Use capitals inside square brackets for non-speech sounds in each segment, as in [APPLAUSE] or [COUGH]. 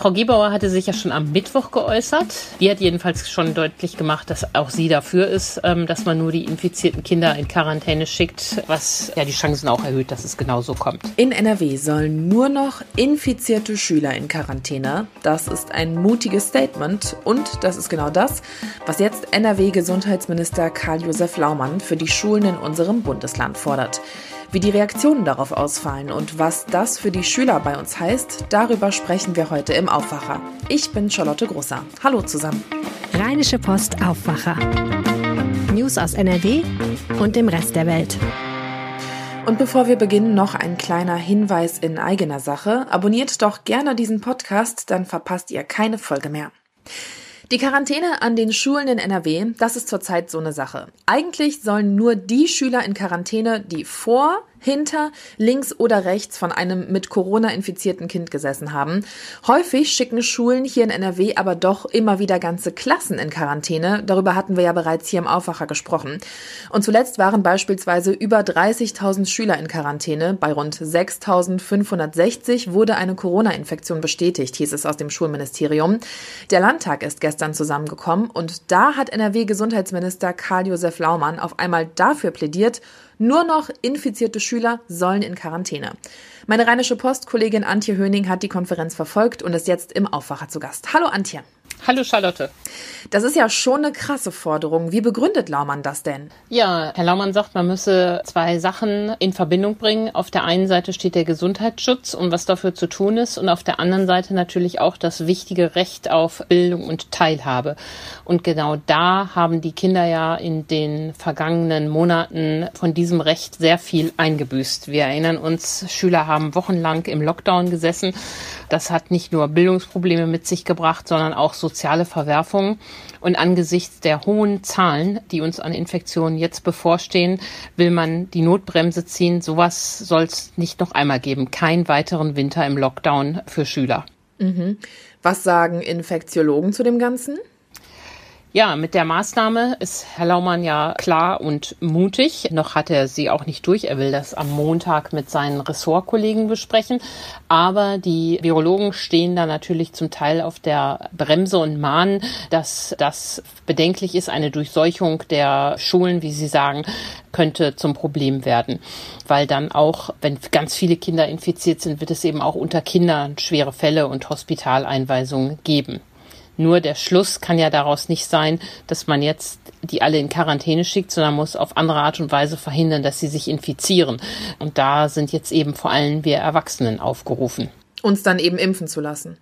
Frau Gebauer hatte sich ja schon am Mittwoch geäußert. Die hat jedenfalls schon deutlich gemacht, dass auch sie dafür ist, ähm, dass man nur die infizierten Kinder in Quarantäne schickt, was ja die Chancen auch erhöht, dass es genauso kommt. In NRW sollen nur noch infizierte Schüler in Quarantäne. Das ist ein mutiges Statement und das ist genau das, was jetzt NRW-Gesundheitsminister Karl-Josef Laumann für die Schulen in unserem Bundesland fordert. Wie die Reaktionen darauf ausfallen und was das für die Schüler bei uns heißt, darüber sprechen wir heute im Aufwacher. Ich bin Charlotte Grosser. Hallo zusammen. Rheinische Post Aufwacher. News aus NRW und dem Rest der Welt. Und bevor wir beginnen, noch ein kleiner Hinweis in eigener Sache. Abonniert doch gerne diesen Podcast, dann verpasst ihr keine Folge mehr. Die Quarantäne an den Schulen in NRW, das ist zurzeit so eine Sache. Eigentlich sollen nur die Schüler in Quarantäne, die vor hinter, links oder rechts von einem mit Corona infizierten Kind gesessen haben. Häufig schicken Schulen hier in NRW aber doch immer wieder ganze Klassen in Quarantäne. Darüber hatten wir ja bereits hier im Aufwacher gesprochen. Und zuletzt waren beispielsweise über 30.000 Schüler in Quarantäne. Bei rund 6.560 wurde eine Corona-Infektion bestätigt, hieß es aus dem Schulministerium. Der Landtag ist gestern zusammengekommen und da hat NRW-Gesundheitsminister Karl-Josef Laumann auf einmal dafür plädiert, nur noch infizierte Schüler sollen in Quarantäne. Meine Rheinische Post-Kollegin Antje Höning hat die Konferenz verfolgt und ist jetzt im Aufwacher zu Gast. Hallo Antje. Hallo Charlotte. Das ist ja schon eine krasse Forderung. Wie begründet Laumann das denn? Ja, Herr Laumann sagt, man müsse zwei Sachen in Verbindung bringen. Auf der einen Seite steht der Gesundheitsschutz und was dafür zu tun ist und auf der anderen Seite natürlich auch das wichtige Recht auf Bildung und Teilhabe. Und genau da haben die Kinder ja in den vergangenen Monaten von diesem Recht sehr viel eingebüßt. Wir erinnern uns, Schüler haben wochenlang im Lockdown gesessen. Das hat nicht nur Bildungsprobleme mit sich gebracht, sondern auch soziale Verwerfungen. Und angesichts der hohen Zahlen, die uns an Infektionen jetzt bevorstehen, will man die Notbremse ziehen. Sowas soll es nicht noch einmal geben. Kein weiteren Winter im Lockdown für Schüler. Mhm. Was sagen Infektiologen zu dem Ganzen? Ja, mit der Maßnahme ist Herr Laumann ja klar und mutig. Noch hat er sie auch nicht durch. Er will das am Montag mit seinen Ressortkollegen besprechen. Aber die Virologen stehen da natürlich zum Teil auf der Bremse und mahnen, dass das bedenklich ist. Eine Durchseuchung der Schulen, wie sie sagen, könnte zum Problem werden. Weil dann auch, wenn ganz viele Kinder infiziert sind, wird es eben auch unter Kindern schwere Fälle und Hospitaleinweisungen geben. Nur der Schluss kann ja daraus nicht sein, dass man jetzt die alle in Quarantäne schickt, sondern muss auf andere Art und Weise verhindern, dass sie sich infizieren. Und da sind jetzt eben vor allem wir Erwachsenen aufgerufen. Uns dann eben impfen zu lassen.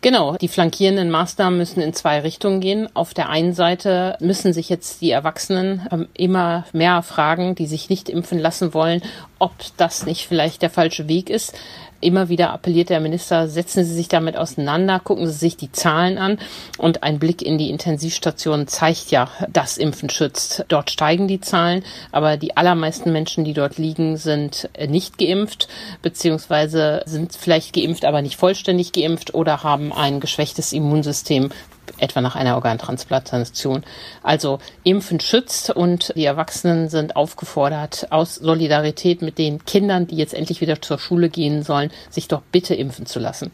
Genau, die flankierenden Maßnahmen müssen in zwei Richtungen gehen. Auf der einen Seite müssen sich jetzt die Erwachsenen ähm, immer mehr fragen, die sich nicht impfen lassen wollen, ob das nicht vielleicht der falsche Weg ist immer wieder appelliert der Minister, setzen Sie sich damit auseinander, gucken Sie sich die Zahlen an. Und ein Blick in die Intensivstationen zeigt ja, dass Impfen schützt. Dort steigen die Zahlen, aber die allermeisten Menschen, die dort liegen, sind nicht geimpft, beziehungsweise sind vielleicht geimpft, aber nicht vollständig geimpft oder haben ein geschwächtes Immunsystem, etwa nach einer Organtransplantation. Also Impfen schützt und die Erwachsenen sind aufgefordert, aus Solidarität mit den Kindern, die jetzt endlich wieder zur Schule gehen sollen, sich doch bitte impfen zu lassen.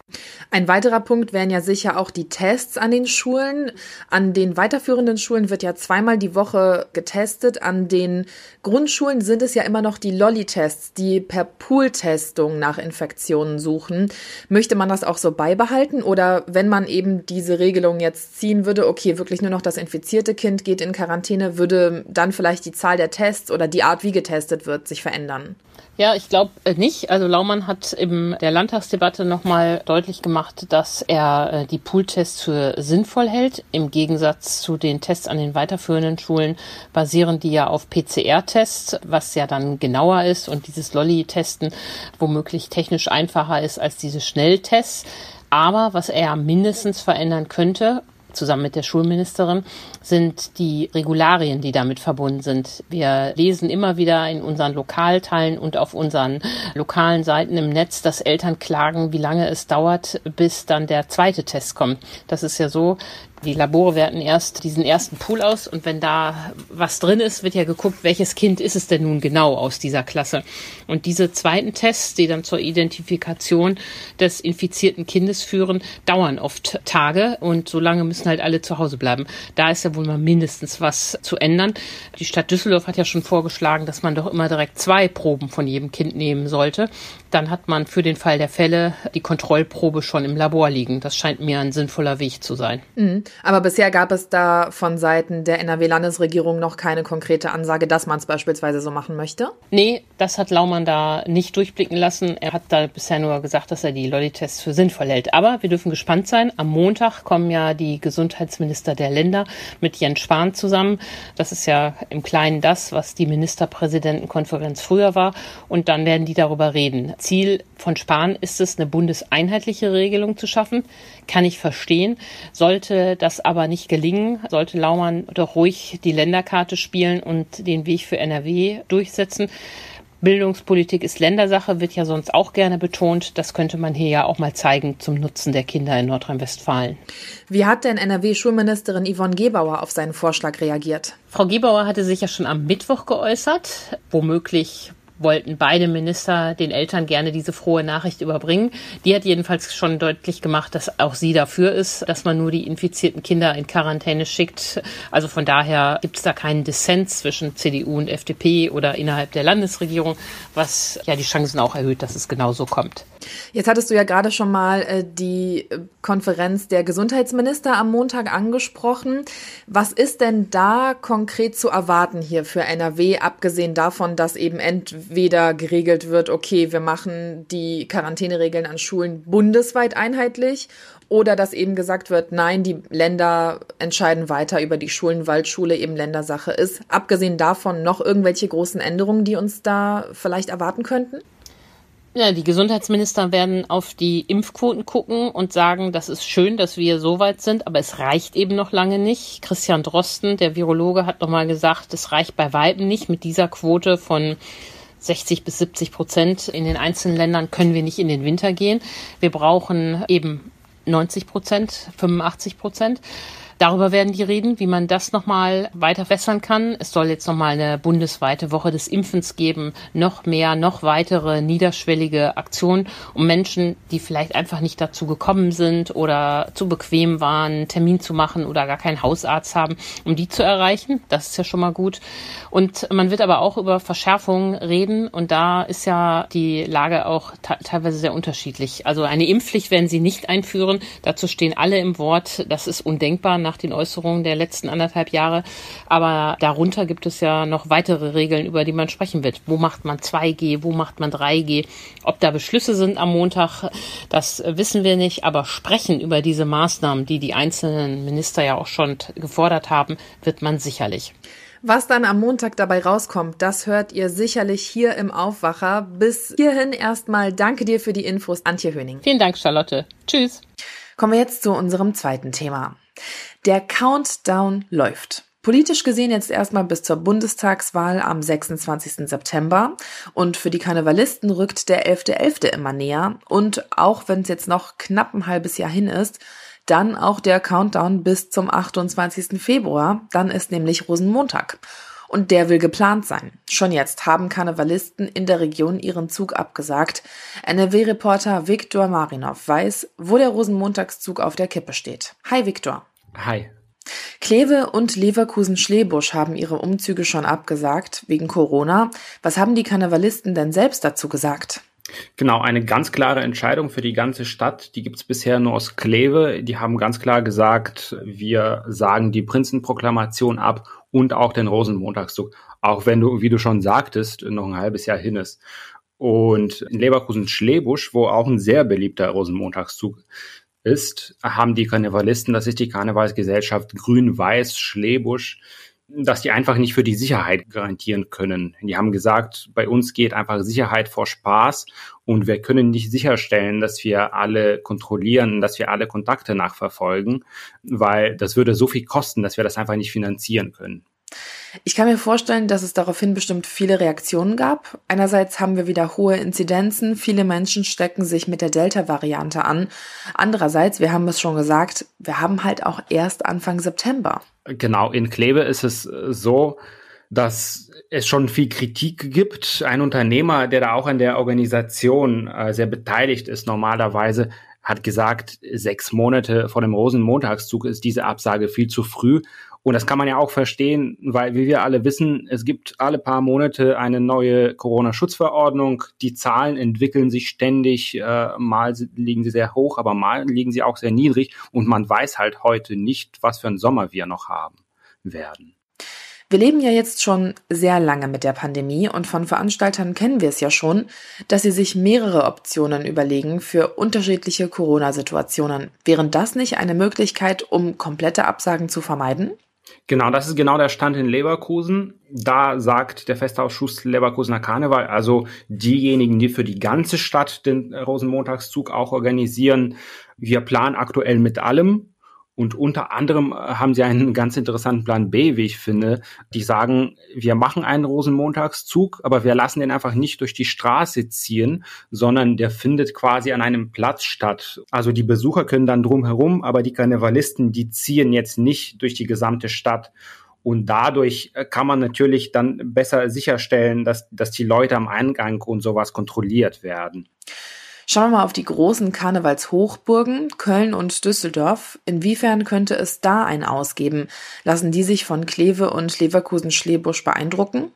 Ein weiterer Punkt wären ja sicher auch die Tests an den Schulen. An den weiterführenden Schulen wird ja zweimal die Woche getestet. An den Grundschulen sind es ja immer noch die Lolli-Tests, die per Pool-Testung nach Infektionen suchen. Möchte man das auch so beibehalten oder wenn man eben diese Regelung jetzt ziehen würde, okay, wirklich nur noch das infizierte Kind geht in Quarantäne, würde dann vielleicht die Zahl der Tests oder die Art, wie getestet wird, sich verändern? Ja, ich glaube äh, nicht. Also Laumann hat in der Landtagsdebatte nochmal deutlich gemacht, dass er äh, die Pooltests für sinnvoll hält. Im Gegensatz zu den Tests an den weiterführenden Schulen basieren die ja auf PCR-Tests, was ja dann genauer ist und dieses Lolli-Testen womöglich technisch einfacher ist als diese Schnelltests. Aber was er mindestens verändern könnte, zusammen mit der Schulministerin, sind die Regularien, die damit verbunden sind. Wir lesen immer wieder in unseren Lokalteilen und auf unseren lokalen Seiten im Netz, dass Eltern klagen, wie lange es dauert, bis dann der zweite Test kommt. Das ist ja so, Die Labore werten erst diesen ersten Pool aus und wenn da was drin ist, wird ja geguckt, welches Kind ist es denn nun genau aus dieser Klasse. Und diese zweiten Tests, die dann zur Identifikation des infizierten Kindes führen, dauern oft Tage und so lange müssen halt alle zu Hause bleiben. Da ist ja wohl mal mindestens was zu ändern. Die Stadt Düsseldorf hat ja schon vorgeschlagen, dass man doch immer direkt zwei Proben von jedem Kind nehmen sollte. Dann hat man für den Fall der Fälle die Kontrollprobe schon im Labor liegen. Das scheint mir ein sinnvoller Weg zu sein. Mhm. Aber bisher gab es da von Seiten der NRW-Landesregierung noch keine konkrete Ansage, dass man es beispielsweise so machen möchte? Nee, das hat Laumann da nicht durchblicken lassen. Er hat da bisher nur gesagt, dass er die Lolli-Tests für sinnvoll hält. Aber wir dürfen gespannt sein. Am Montag kommen ja die Gesundheitsminister der Länder mit Jens Spahn zusammen. Das ist ja im Kleinen das, was die Ministerpräsidentenkonferenz früher war. Und dann werden die darüber reden. Ziel von Spahn ist es, eine bundeseinheitliche Regelung zu schaffen. Kann ich verstehen. Sollte das aber nicht gelingen, sollte Laumann doch ruhig die Länderkarte spielen und den Weg für NRW durchsetzen. Bildungspolitik ist Ländersache, wird ja sonst auch gerne betont. Das könnte man hier ja auch mal zeigen zum Nutzen der Kinder in Nordrhein-Westfalen. Wie hat denn NRW-Schulministerin Yvonne Gebauer auf seinen Vorschlag reagiert? Frau Gebauer hatte sich ja schon am Mittwoch geäußert. Womöglich wollten beide Minister den Eltern gerne diese frohe Nachricht überbringen. Die hat jedenfalls schon deutlich gemacht, dass auch sie dafür ist, dass man nur die infizierten Kinder in Quarantäne schickt. Also von daher gibt es da keinen Dissens zwischen CDU und FDP oder innerhalb der Landesregierung, was ja die Chancen auch erhöht, dass es genauso kommt. Jetzt hattest du ja gerade schon mal äh, die äh, Konferenz der Gesundheitsminister am Montag angesprochen. Was ist denn da konkret zu erwarten hier für NRW, abgesehen davon, dass eben entweder geregelt wird, okay, wir machen die Quarantäneregeln an Schulen bundesweit einheitlich oder dass eben gesagt wird, nein, die Länder entscheiden weiter über die Schulen, weil Schule eben Ländersache ist. Abgesehen davon noch irgendwelche großen Änderungen, die uns da vielleicht erwarten könnten? Ja, die Gesundheitsminister werden auf die Impfquoten gucken und sagen, das ist schön, dass wir so weit sind, aber es reicht eben noch lange nicht. Christian Drosten, der Virologe, hat nochmal gesagt, es reicht bei Weitem nicht mit dieser Quote von 60 bis 70 Prozent. In den einzelnen Ländern können wir nicht in den Winter gehen. Wir brauchen eben 90 Prozent, 85 Prozent. Darüber werden die reden, wie man das nochmal weiter wässern kann. Es soll jetzt nochmal eine bundesweite Woche des Impfens geben, noch mehr, noch weitere niederschwellige Aktionen, um Menschen, die vielleicht einfach nicht dazu gekommen sind oder zu bequem waren, einen Termin zu machen oder gar keinen Hausarzt haben, um die zu erreichen. Das ist ja schon mal gut. Und man wird aber auch über Verschärfungen reden und da ist ja die Lage auch teilweise sehr unterschiedlich. Also eine Impfpflicht werden sie nicht einführen. Dazu stehen alle im Wort. Das ist undenkbar nach den Äußerungen der letzten anderthalb Jahre. Aber darunter gibt es ja noch weitere Regeln, über die man sprechen wird. Wo macht man 2G? Wo macht man 3G? Ob da Beschlüsse sind am Montag, das wissen wir nicht. Aber sprechen über diese Maßnahmen, die die einzelnen Minister ja auch schon gefordert haben, wird man sicherlich. Was dann am Montag dabei rauskommt, das hört ihr sicherlich hier im Aufwacher. Bis hierhin erstmal danke dir für die Infos, Antje Höning. Vielen Dank, Charlotte. Tschüss. Kommen wir jetzt zu unserem zweiten Thema. Der Countdown läuft. Politisch gesehen jetzt erstmal bis zur Bundestagswahl am 26. September. Und für die Karnevalisten rückt der 11.11. .11. immer näher. Und auch wenn es jetzt noch knapp ein halbes Jahr hin ist, dann auch der Countdown bis zum 28. Februar. Dann ist nämlich Rosenmontag. Und der will geplant sein. Schon jetzt haben Karnevalisten in der Region ihren Zug abgesagt. NRW-Reporter Viktor Marinov weiß, wo der Rosenmontagszug auf der Kippe steht. Hi Viktor. Hi. Kleve und Leverkusen-Schlebusch haben ihre Umzüge schon abgesagt wegen Corona. Was haben die Karnevalisten denn selbst dazu gesagt? Genau, eine ganz klare Entscheidung für die ganze Stadt. Die gibt es bisher nur aus Kleve. Die haben ganz klar gesagt, wir sagen die Prinzenproklamation ab und auch den Rosenmontagszug. Auch wenn du, wie du schon sagtest, noch ein halbes Jahr hin ist. Und in Leverkusen-Schlebusch, wo auch ein sehr beliebter Rosenmontagszug ist, haben die Karnevalisten, das ist die Karnevalsgesellschaft Grün-Weiß Schlebusch, dass die einfach nicht für die Sicherheit garantieren können. Die haben gesagt, bei uns geht einfach Sicherheit vor Spaß und wir können nicht sicherstellen, dass wir alle kontrollieren, dass wir alle Kontakte nachverfolgen, weil das würde so viel kosten, dass wir das einfach nicht finanzieren können. Ich kann mir vorstellen, dass es daraufhin bestimmt viele Reaktionen gab. Einerseits haben wir wieder hohe Inzidenzen, viele Menschen stecken sich mit der Delta-Variante an. Andererseits, wir haben es schon gesagt, wir haben halt auch erst Anfang September. Genau, in Kleve ist es äh, so, dass es schon viel Kritik gibt. Ein Unternehmer, der da auch an der Organisation äh, sehr beteiligt ist, normalerweise hat gesagt, sechs Monate vor dem Rosenmontagszug ist diese Absage viel zu früh. Und das kann man ja auch verstehen, weil, wie wir alle wissen, es gibt alle paar Monate eine neue Corona-Schutzverordnung. Die Zahlen entwickeln sich ständig. Äh, mal liegen sie sehr hoch, aber mal liegen sie auch sehr niedrig. Und man weiß halt heute nicht, was für einen Sommer wir noch haben werden. Wir leben ja jetzt schon sehr lange mit der Pandemie und von Veranstaltern kennen wir es ja schon, dass sie sich mehrere Optionen überlegen für unterschiedliche Corona-Situationen. Wäre das nicht eine Möglichkeit, um komplette Absagen zu vermeiden? Genau, das ist genau der Stand in Leverkusen. Da sagt der Festausschuss Leverkusener Karneval, also diejenigen, die für die ganze Stadt den Rosenmontagszug auch organisieren, wir planen aktuell mit allem. Und unter anderem äh, haben sie einen ganz interessanten Plan B, wie ich finde. Die sagen, wir machen einen Rosenmontagszug, aber wir lassen den einfach nicht durch die Straße ziehen, sondern der findet quasi an einem Platz statt. Also die Besucher können dann drumherum, aber die Karnevalisten, die ziehen jetzt nicht durch die gesamte Stadt. Und dadurch äh, kann man natürlich dann besser sicherstellen, dass, dass die Leute am Eingang und sowas kontrolliert werden. Schauen wir mal auf die großen Karnevalshochburgen Köln und Düsseldorf. Inwiefern könnte es da ein Ausgeben? Lassen die sich von Kleve und Leverkusen-Schlebusch beeindrucken?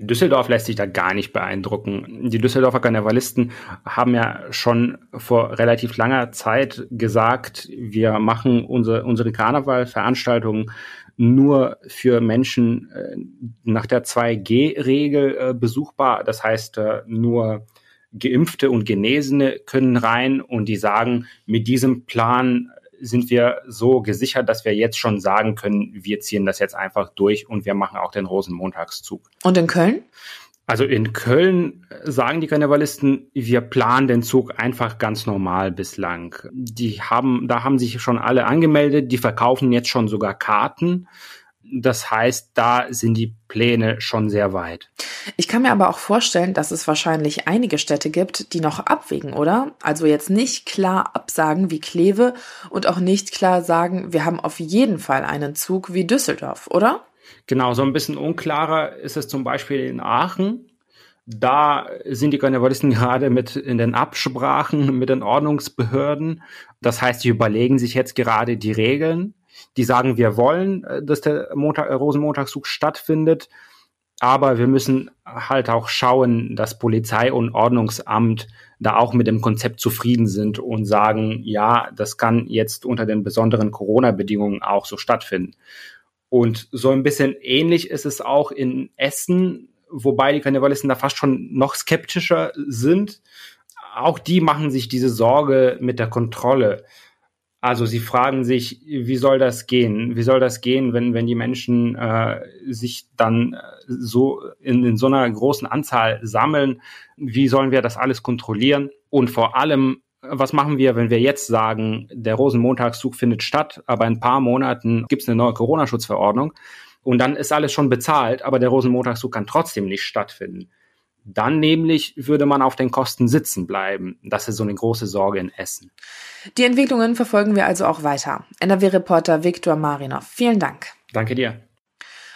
Düsseldorf lässt sich da gar nicht beeindrucken. Die Düsseldorfer Karnevalisten haben ja schon vor relativ langer Zeit gesagt, wir machen unsere, unsere Karnevalveranstaltungen nur für Menschen äh, nach der 2G-Regel äh, besuchbar. Das heißt, äh, nur Geimpfte und Genesene können rein und die sagen, mit diesem Plan sind wir so gesichert, dass wir jetzt schon sagen können, wir ziehen das jetzt einfach durch und wir machen auch den Rosenmontagszug. Und in Köln? Also in Köln sagen die Karnevalisten, wir planen den Zug einfach ganz normal bislang. Die haben, da haben sich schon alle angemeldet, die verkaufen jetzt schon sogar Karten. Das heißt, da sind die Pläne schon sehr weit. Ich kann mir aber auch vorstellen, dass es wahrscheinlich einige Städte gibt, die noch abwägen, oder? Also jetzt nicht klar absagen wie Kleve und auch nicht klar sagen, wir haben auf jeden Fall einen Zug wie Düsseldorf, oder? Genau, so ein bisschen unklarer ist es zum Beispiel in Aachen. Da sind die Karnevalisten [LAUGHS] gerade mit in den Absprachen mit den Ordnungsbehörden. Das heißt, sie überlegen sich jetzt gerade die Regeln die sagen, wir wollen, äh, dass der Montag, äh, Rosenmontagszug stattfindet, aber wir müssen halt auch schauen, dass Polizei und Ordnungsamt da auch mit dem Konzept zufrieden sind und sagen, ja, das kann jetzt unter den besonderen Corona-Bedingungen auch so stattfinden. Und so ein bisschen ähnlich ist es auch in Essen, wobei die Karnevalisten da fast schon noch skeptischer sind. Auch die machen sich diese Sorge mit der Kontrolle. Also sie fragen sich, wie soll das gehen? Wie soll das gehen, wenn, wenn die Menschen äh, sich dann äh, so in, in so einer großen Anzahl sammeln? Wie sollen wir das alles kontrollieren? Und vor allem, was machen wir, wenn wir jetzt sagen, der Rosenmontagszug findet statt, aber in ein paar Monaten gibt es eine neue Corona-Schutzverordnung und dann ist alles schon bezahlt, aber der Rosenmontagszug kann trotzdem nicht stattfinden. Dann nämlich würde man auf den Kosten sitzen bleiben. Das ist so eine große Sorge in Essen. Die Entwicklungen verfolgen wir also auch weiter. NRW-Reporter Viktor Marinov, vielen Dank. Danke dir.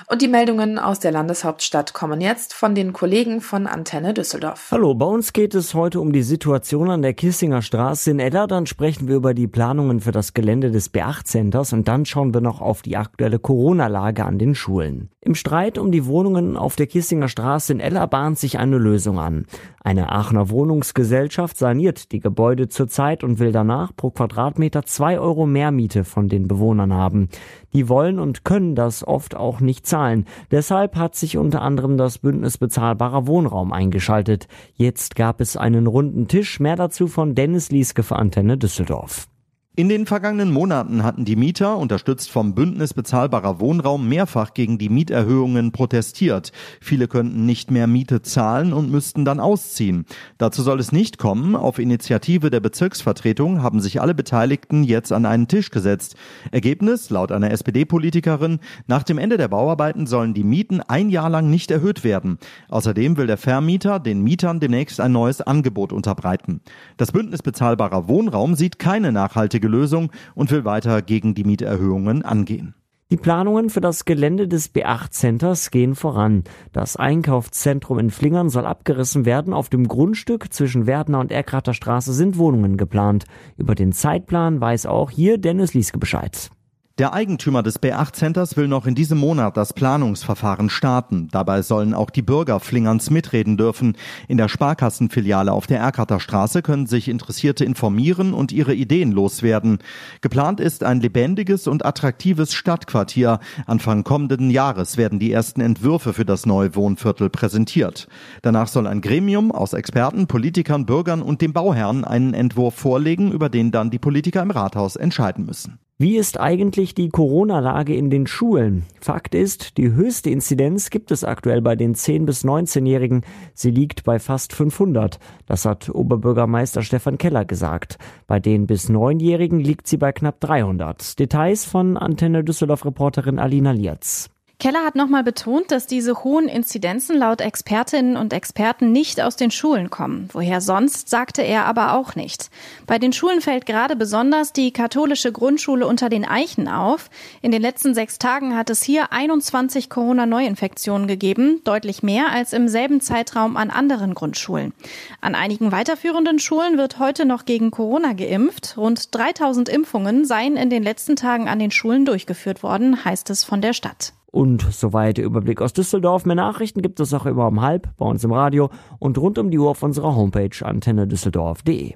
Und die Meldungen aus der Landeshauptstadt kommen jetzt von den Kollegen von Antenne Düsseldorf. Hallo, bei uns geht es heute um die Situation an der Kissinger Straße in Edda. Dann sprechen wir über die Planungen für das Gelände des B8-Centers und dann schauen wir noch auf die aktuelle Corona-Lage an den Schulen. Im Streit um die Wohnungen auf der Kissinger Straße in Ella bahnt sich eine Lösung an. Eine Aachener Wohnungsgesellschaft saniert die Gebäude zurzeit und will danach pro Quadratmeter zwei Euro mehr Miete von den Bewohnern haben. Die wollen und können das oft auch nicht zahlen. Deshalb hat sich unter anderem das Bündnis bezahlbarer Wohnraum eingeschaltet. Jetzt gab es einen runden Tisch. Mehr dazu von Dennis Lieske für Antenne Düsseldorf. In den vergangenen Monaten hatten die Mieter, unterstützt vom Bündnis bezahlbarer Wohnraum, mehrfach gegen die Mieterhöhungen protestiert. Viele könnten nicht mehr Miete zahlen und müssten dann ausziehen. Dazu soll es nicht kommen. Auf Initiative der Bezirksvertretung haben sich alle Beteiligten jetzt an einen Tisch gesetzt. Ergebnis, laut einer SPD-Politikerin, nach dem Ende der Bauarbeiten sollen die Mieten ein Jahr lang nicht erhöht werden. Außerdem will der Vermieter den Mietern demnächst ein neues Angebot unterbreiten. Das Bündnis bezahlbarer Wohnraum sieht keine nachhaltige nachhaltige Lösung und will weiter gegen die Mieterhöhungen angehen. Die Planungen für das Gelände des B8 Centers gehen voran. Das Einkaufszentrum in Flingern soll abgerissen werden. Auf dem Grundstück zwischen Werdner und Erkrater Straße sind Wohnungen geplant. Über den Zeitplan weiß auch hier Dennis Lieske Bescheid. Der Eigentümer des B8 Centers will noch in diesem Monat das Planungsverfahren starten. Dabei sollen auch die Bürger Flingerns mitreden dürfen. In der Sparkassenfiliale auf der Erkater Straße können sich Interessierte informieren und ihre Ideen loswerden. Geplant ist ein lebendiges und attraktives Stadtquartier. Anfang kommenden Jahres werden die ersten Entwürfe für das neue Wohnviertel präsentiert. Danach soll ein Gremium aus Experten, Politikern, Bürgern und dem Bauherrn einen Entwurf vorlegen, über den dann die Politiker im Rathaus entscheiden müssen. Wie ist eigentlich die Corona-Lage in den Schulen? Fakt ist, die höchste Inzidenz gibt es aktuell bei den 10- bis 19-Jährigen. Sie liegt bei fast 500. Das hat Oberbürgermeister Stefan Keller gesagt. Bei den bis 9-Jährigen liegt sie bei knapp 300. Details von Antenne Düsseldorf-Reporterin Alina Lietz. Keller hat nochmal betont, dass diese hohen Inzidenzen laut Expertinnen und Experten nicht aus den Schulen kommen. Woher sonst, sagte er aber auch nicht. Bei den Schulen fällt gerade besonders die katholische Grundschule unter den Eichen auf. In den letzten sechs Tagen hat es hier 21 Corona-Neuinfektionen gegeben, deutlich mehr als im selben Zeitraum an anderen Grundschulen. An einigen weiterführenden Schulen wird heute noch gegen Corona geimpft. Rund 3000 Impfungen seien in den letzten Tagen an den Schulen durchgeführt worden, heißt es von der Stadt. Und soweit der Überblick aus Düsseldorf. Mehr Nachrichten gibt es auch immer um halb bei uns im Radio und rund um die Uhr auf unserer Homepage antennedüsseldorf.de.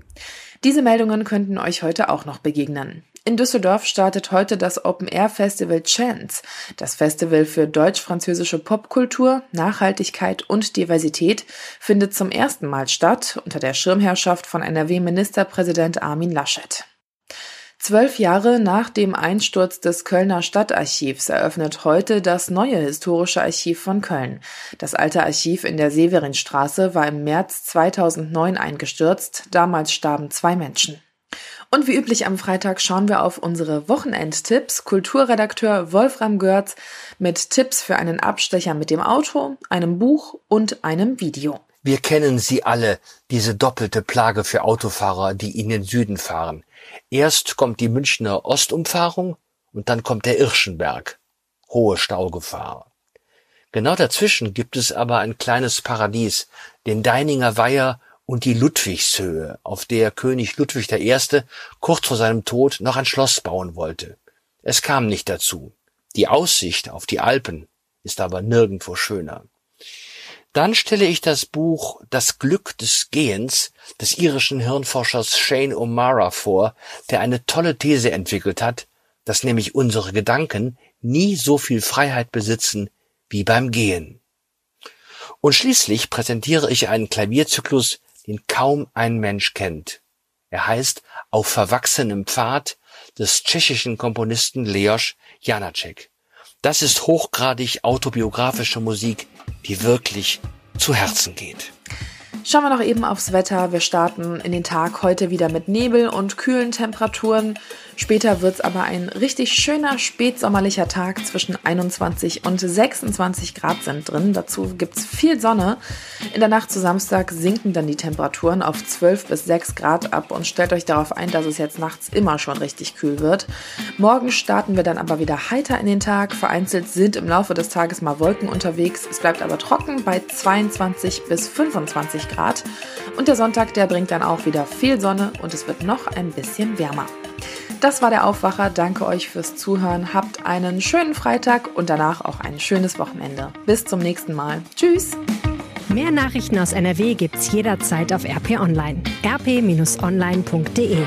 Diese Meldungen könnten euch heute auch noch begegnen. In Düsseldorf startet heute das Open Air Festival Chance, das Festival für deutsch-französische Popkultur, Nachhaltigkeit und Diversität, findet zum ersten Mal statt unter der Schirmherrschaft von NRW-Ministerpräsident Armin Laschet. Zwölf Jahre nach dem Einsturz des Kölner Stadtarchivs eröffnet heute das neue historische Archiv von Köln. Das alte Archiv in der Severinstraße war im März 2009 eingestürzt. Damals starben zwei Menschen. Und wie üblich am Freitag schauen wir auf unsere Wochenendtipps. Kulturredakteur Wolfram Görz mit Tipps für einen Abstecher mit dem Auto, einem Buch und einem Video. Wir kennen sie alle, diese doppelte Plage für Autofahrer, die in den Süden fahren. Erst kommt die Münchner Ostumfahrung und dann kommt der Irschenberg. Hohe Staugefahr. Genau dazwischen gibt es aber ein kleines Paradies, den Deininger Weiher und die Ludwigshöhe, auf der König Ludwig I. kurz vor seinem Tod noch ein Schloss bauen wollte. Es kam nicht dazu. Die Aussicht auf die Alpen ist aber nirgendwo schöner. Dann stelle ich das Buch Das Glück des Gehens des irischen Hirnforschers Shane O'Mara vor, der eine tolle These entwickelt hat, dass nämlich unsere Gedanken nie so viel Freiheit besitzen wie beim Gehen. Und schließlich präsentiere ich einen Klavierzyklus, den kaum ein Mensch kennt. Er heißt Auf verwachsenem Pfad des tschechischen Komponisten Leos Janacek. Das ist hochgradig autobiografische Musik, die wirklich zu Herzen geht. Schauen wir noch eben aufs Wetter. Wir starten in den Tag heute wieder mit Nebel und kühlen Temperaturen. Später wird es aber ein richtig schöner spätsommerlicher Tag. Zwischen 21 und 26 Grad sind drin. Dazu gibt es viel Sonne. In der Nacht zu Samstag sinken dann die Temperaturen auf 12 bis 6 Grad ab und stellt euch darauf ein, dass es jetzt nachts immer schon richtig kühl wird. Morgen starten wir dann aber wieder heiter in den Tag. Vereinzelt sind im Laufe des Tages mal Wolken unterwegs. Es bleibt aber trocken bei 22 bis 25 Grad. Und der Sonntag, der bringt dann auch wieder viel Sonne und es wird noch ein bisschen wärmer. Das war der Aufwacher. Danke euch fürs Zuhören. Habt einen schönen Freitag und danach auch ein schönes Wochenende. Bis zum nächsten Mal. Tschüss. Mehr Nachrichten aus NRW gibt's jederzeit auf RP Online. rp-online.de